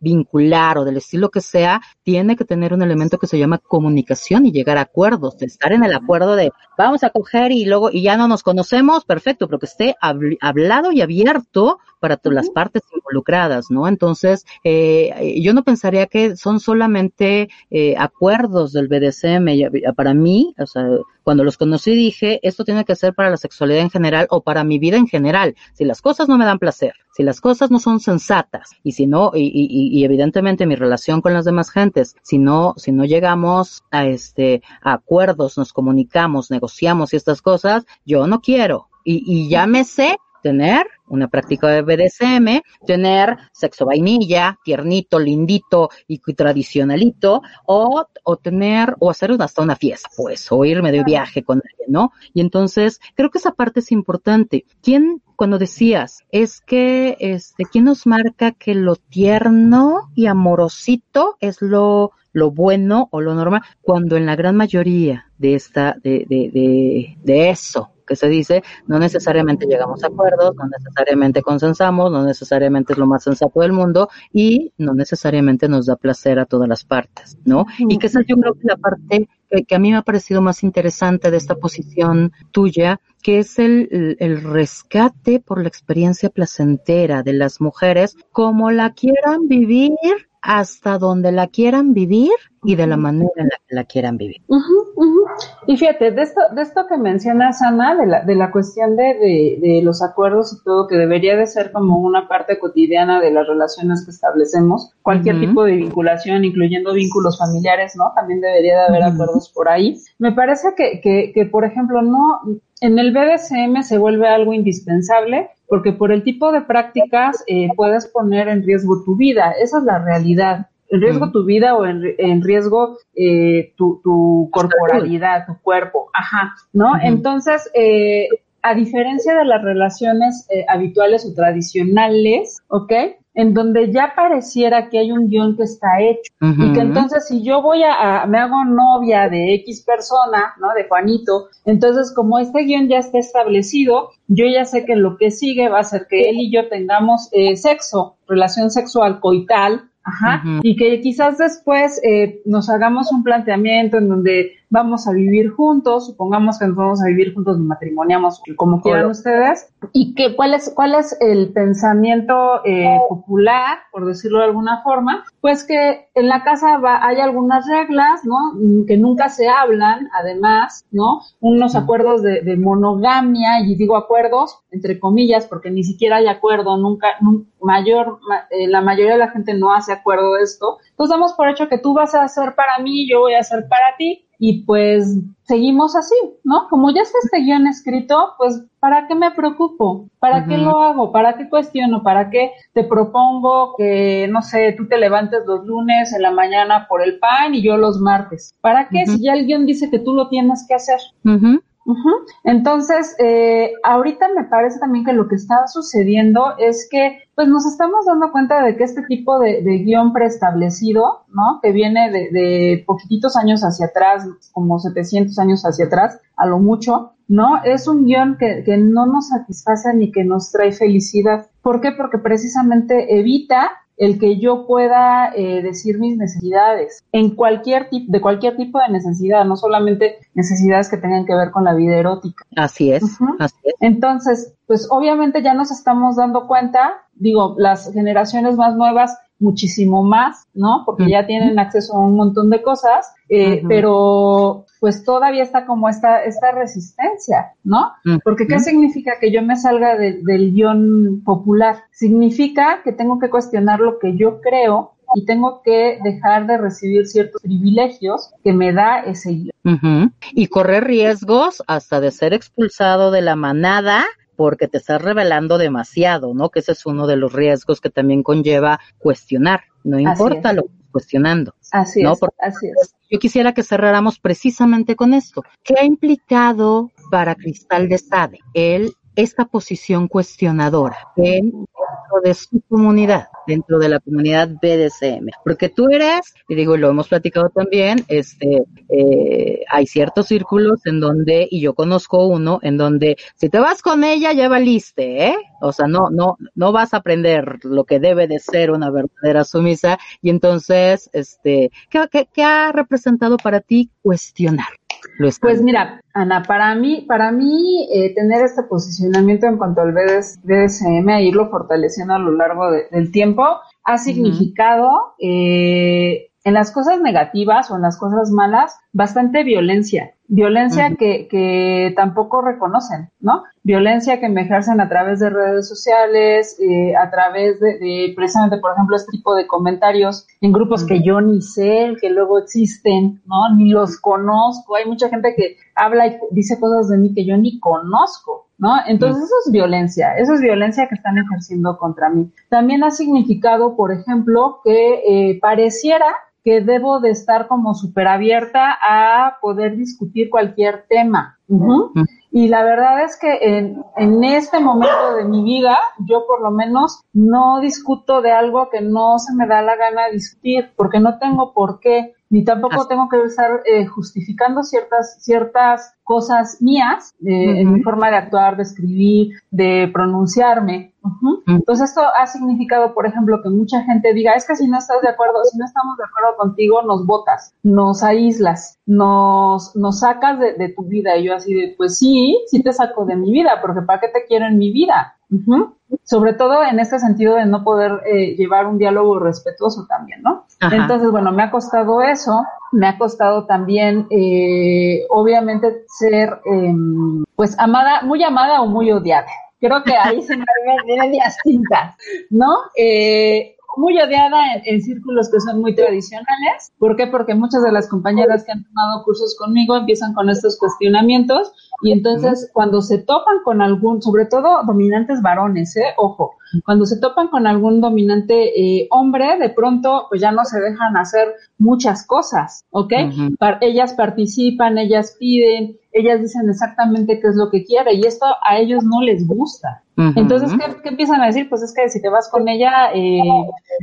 vincular o del estilo que sea, tiene que tener un elemento que se llama comunicación y llegar a acuerdos, de estar en el acuerdo de vamos a coger y luego y ya no nos conocemos, perfecto, pero que esté hablado y abierto para todas las partes involucradas, ¿no? Entonces, eh, yo no pensaría que son solamente eh, acuerdos del BDSM. Para mí, o sea, cuando los conocí dije, esto tiene que ser para la sexualidad en general o para mi vida en general. Si las cosas no me dan placer, si las cosas no son sensatas y si no, y, y, y evidentemente mi relación con las demás gentes, si no, si no llegamos a este, a acuerdos, nos comunicamos, negociamos y estas cosas, yo no quiero. Y, y ya me sé tener una práctica de BDSM, tener sexo vainilla, tiernito, lindito y tradicionalito, o, o tener, o hacer hasta una fiesta, pues, o irme de viaje con alguien, ¿no? Y entonces, creo que esa parte es importante. ¿Quién, cuando decías, es que, este, quién nos marca que lo tierno y amorosito es lo, lo bueno o lo normal, cuando en la gran mayoría de esta, de, de, de, de eso que se dice, no necesariamente llegamos a acuerdos, no necesariamente consensamos, no necesariamente es lo más sensato del mundo y no necesariamente nos da placer a todas las partes, ¿no? Y que esa yo creo que la parte que, a mí me ha parecido más interesante de esta posición tuya, que es el, el rescate por la experiencia placentera de las mujeres, como la quieran vivir hasta donde la quieran vivir y de la manera en la que la quieran vivir. Y fíjate, de esto, de esto que mencionas, Ana, de la, de la cuestión de, de, los acuerdos y todo, que debería de ser como una parte cotidiana de las relaciones que establecemos, cualquier tipo de vinculación, incluyendo vínculos familiares, ¿no? También debería de haber acuerdos por ahí. Me parece que, que, que, por ejemplo, no, en el BDSM se vuelve algo indispensable porque por el tipo de prácticas eh, puedes poner en riesgo tu vida. Esa es la realidad. En riesgo tu vida o en, en riesgo eh, tu, tu, corporalidad, tu cuerpo. Ajá, ¿no? Entonces, eh, a diferencia de las relaciones eh, habituales o tradicionales, ¿ok? en donde ya pareciera que hay un guion que está hecho y que entonces si yo voy a, me hago novia de X persona, ¿no? De Juanito, entonces como este guion ya está establecido, yo ya sé que lo que sigue va a ser que él y yo tengamos eh, sexo, relación sexual coital, Ajá, y que quizás después eh, nos hagamos un planteamiento en donde vamos a vivir juntos, supongamos que nos vamos a vivir juntos, matrimoniamos como quieran ustedes, y que cuál es, cuál es el pensamiento eh, popular, por decirlo de alguna forma, pues que en la casa va, hay algunas reglas, ¿no? Que nunca se hablan, además, ¿no? Unos acuerdos de, de monogamia, y digo acuerdos, entre comillas, porque ni siquiera hay acuerdo, nunca, mayor, eh, la mayoría de la gente no hace acuerdo de esto, pues damos por hecho que tú vas a hacer para mí, yo voy a hacer para ti, y pues seguimos así, ¿no? Como ya está este guion escrito, pues ¿para qué me preocupo? ¿Para qué lo hago? ¿Para qué cuestiono? ¿Para qué te propongo que, no sé, tú te levantes los lunes en la mañana por el pan y yo los martes? ¿Para qué? Si ya el guion dice que tú lo tienes que hacer. Entonces, eh, ahorita me parece también que lo que está sucediendo es que, pues nos estamos dando cuenta de que este tipo de, guion preestablecido, ¿no? Que viene de, de, poquititos años hacia atrás, como 700 años hacia atrás, a lo mucho, ¿no? Es un guion que, que no nos satisface ni que nos trae felicidad. ¿Por qué? Porque precisamente evita el que yo pueda eh, decir mis necesidades en cualquier tipo, de cualquier tipo de necesidad, no solamente necesidades que tengan que ver con la vida erótica. Así es, así es. Entonces, pues obviamente ya nos estamos dando cuenta, digo, las generaciones más nuevas muchísimo más, ¿no? Porque ya tienen acceso a un montón de cosas, eh, pero pues todavía está como esta, esta resistencia, ¿no? Porque ¿qué significa que yo me salga del guion popular? Significa que tengo que cuestionar lo que yo creo y tengo que dejar de recibir ciertos privilegios que me da ese guion. Y correr riesgos hasta de ser expulsado de la manada porque te estás revelando demasiado, ¿no? Que ese es uno de los riesgos que también conlleva cuestionar. No importa lo que cuestionando. Así ¿no? es. así es. Yo quisiera que cerráramos precisamente con esto. ¿Qué ha implicado para Cristal de Sade el esta posición cuestionadora dentro de su comunidad, dentro de la comunidad BDSM. Porque tú eres, y digo, lo hemos platicado también, este, eh, hay ciertos círculos en donde, y yo conozco uno, en donde si te vas con ella ya valiste, ¿eh? O sea, no, no, no vas a aprender lo que debe de ser una verdadera sumisa, y entonces, este, ¿qué, qué, qué ha representado para ti cuestionar? Pues mira, Ana, para mí, para mí eh, tener este posicionamiento en cuanto al BDSM e irlo fortaleciendo a lo largo del tiempo ha significado eh, en las cosas negativas o en las cosas malas bastante violencia, violencia que, que tampoco reconocen, ¿no? Violencia que me ejercen a través de redes sociales, eh, a través de, precisamente, por ejemplo, este tipo de comentarios en grupos que yo ni sé, que luego existen, ¿no? Ni los conozco. Hay mucha gente que habla y dice cosas de mí que yo ni conozco, ¿no? Entonces eso es violencia, eso es violencia que están ejerciendo contra mí. También ha significado, por ejemplo, que eh, pareciera que debo de estar como súper abierta a poder discutir cualquier tema. Y la verdad es que en, en, este momento de mi vida, yo por lo menos no discuto de algo que no se me da la gana de discutir, porque no tengo por qué ni tampoco tengo que estar eh, justificando ciertas, ciertas cosas mías eh, en mi forma de actuar, de escribir, de pronunciarme. Entonces esto ha significado, por ejemplo, que mucha gente diga, es que si no estás de acuerdo, si no estamos de acuerdo contigo, nos votas, nos aíslas, nos, nos sacas de, de tu vida. Y yo así de, pues sí, sí te saco de mi vida, porque ¿para qué te quiero en mi vida? Sobre todo en este sentido de no poder eh, llevar un diálogo respetuoso también, ¿no? Entonces, bueno, me ha costado eso, me ha costado también, eh, obviamente, ser, em, pues, amada, muy amada o muy odiada. Creo que ahí se me medias tintas, ¿no? Eh, muy odiada en, círculos que son muy tradicionales. ¿Por qué? Porque muchas de las compañeras que han tomado cursos conmigo empiezan con estos cuestionamientos y entonces cuando se topan con algún, sobre todo dominantes varones, ¿eh? Ojo, cuando se topan con algún dominante eh, hombre, de pronto pues ya no se dejan hacer muchas cosas, ¿ok? ellas participan, ellas piden, ellas dicen exactamente qué es lo que quiere y esto a ellos no les gusta. Entonces, ¿qué, empiezan a decir? Pues es que si te vas con ella, eh,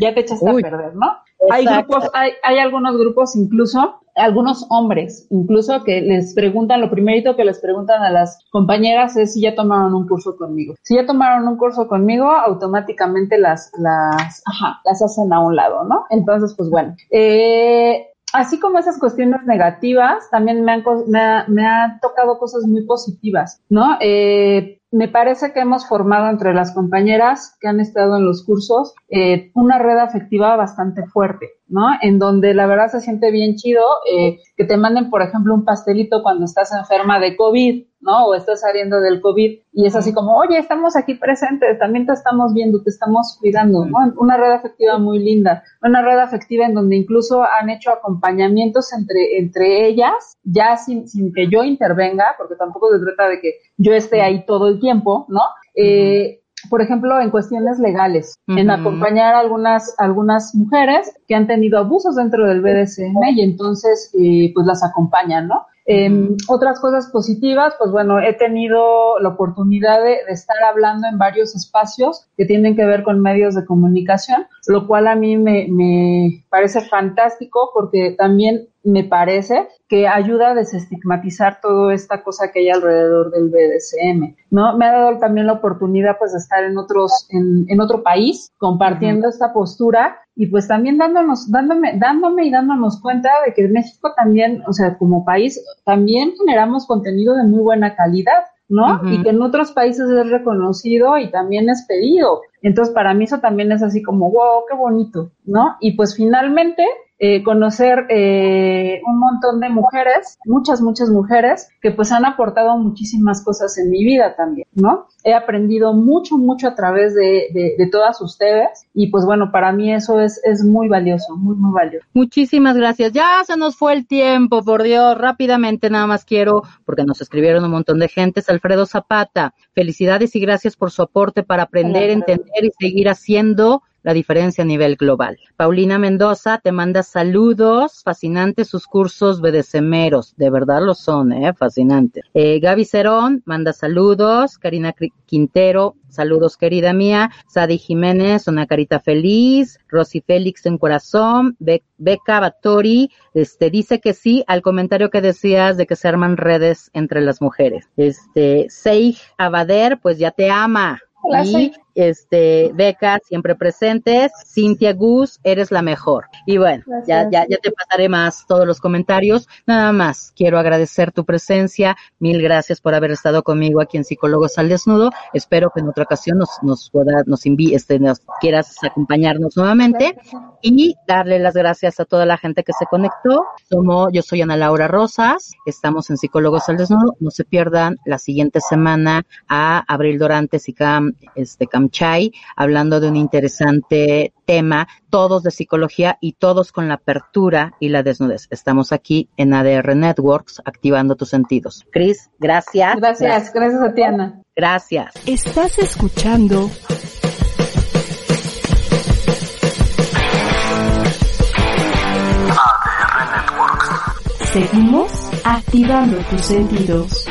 ya te echaste a perder, ¿no? Hay grupos, hay, hay algunos grupos incluso, algunos hombres, incluso que les preguntan, lo primerito que les preguntan a las compañeras es si ya tomaron un curso conmigo. Si ya tomaron un curso conmigo, automáticamente las, las, ajá, las hacen a un lado, ¿no? Entonces, pues bueno, eh, así como esas cuestiones negativas, también me han, me, me han tocado cosas muy positivas, ¿no? Eh, me parece que hemos formado entre las compañeras que han estado en los cursos eh, una red afectiva bastante fuerte, ¿no? En donde la verdad se siente bien chido eh, que te manden, por ejemplo, un pastelito cuando estás enferma de COVID, ¿no? O estás saliendo del COVID y es así como, oye, estamos aquí presentes, también te estamos viendo, te estamos cuidando, ¿no? Una red afectiva muy linda, una red afectiva en donde incluso han hecho acompañamientos entre, entre ellas, ya sin, sin que yo intervenga, porque tampoco se trata de que yo esté ahí todo el tiempo, ¿no? Eh, por ejemplo, en cuestiones legales, en acompañar a algunas, algunas mujeres que han tenido abusos dentro del BDSM y entonces eh, pues las acompañan, ¿no? Eh, otras cosas positivas, pues bueno, he tenido la oportunidad de, estar hablando en varios espacios que tienen que ver con medios de comunicación, lo cual a mí me, me parece fantástico porque también me parece que ayuda a desestigmatizar toda esta cosa que hay alrededor del BDSM, ¿no? Me ha dado también la oportunidad pues de estar en otros, en, en otro país compartiendo esta postura y pues también dándonos, dándome, dándome y dándonos cuenta de que México también, o sea, como país, también generamos contenido de muy buena calidad. ¿no? Y que en otros países es reconocido y también es pedido. Entonces, para mí eso también es así como, wow, qué bonito, ¿no? Y pues finalmente, eh, conocer eh, un montón de mujeres, muchas, muchas mujeres, que pues han aportado muchísimas cosas en mi vida también, ¿no? He aprendido mucho, mucho a través de, de, de todas ustedes y pues bueno, para mí eso es, es muy valioso, muy, muy valioso. Muchísimas gracias. Ya se nos fue el tiempo, por Dios. Rápidamente nada más quiero, porque nos escribieron un montón de gentes, Alfredo Zapata, felicidades y gracias por su aporte para aprender, entender y seguir haciendo la diferencia a nivel global. Paulina Mendoza te manda saludos, fascinantes sus cursos bedecemeros, de verdad lo son, eh, fascinantes. Eh, Gaby Cerón manda saludos, Karina Quintero, saludos querida mía, Sadi Jiménez, una carita feliz, Rosy Félix en corazón, Be Beca Batori, este, dice que sí al comentario que decías de que se arman redes entre las mujeres. Este, Seij Abader, pues ya te ama. Hola, y. este, Beca, siempre presentes, Cintia Gus, eres la mejor. Y bueno, ya, ya, ya te pasaré más todos los comentarios. Nada más, quiero agradecer tu presencia. Mil gracias por haber estado conmigo aquí en Psicólogos al Desnudo. Espero que en otra ocasión nos, nos pueda, nos envíe, este, nos quieras acompañarnos nuevamente y darle las gracias a toda la gente que se conectó. Somos, yo soy Ana Laura Rosas, estamos en Psicólogos al Desnudo. No se pierdan la siguiente semana a Abril Dorantes y Cam, este, Cam Chai, hablando de un interesante tema, todos de psicología y todos con la apertura y la desnudez. Estamos aquí en ADR Networks, activando tus sentidos. Cris, gracias. Gracias, gracias a ti, Ana. Gracias. Estás escuchando ADR Networks. Seguimos activando tus sentidos.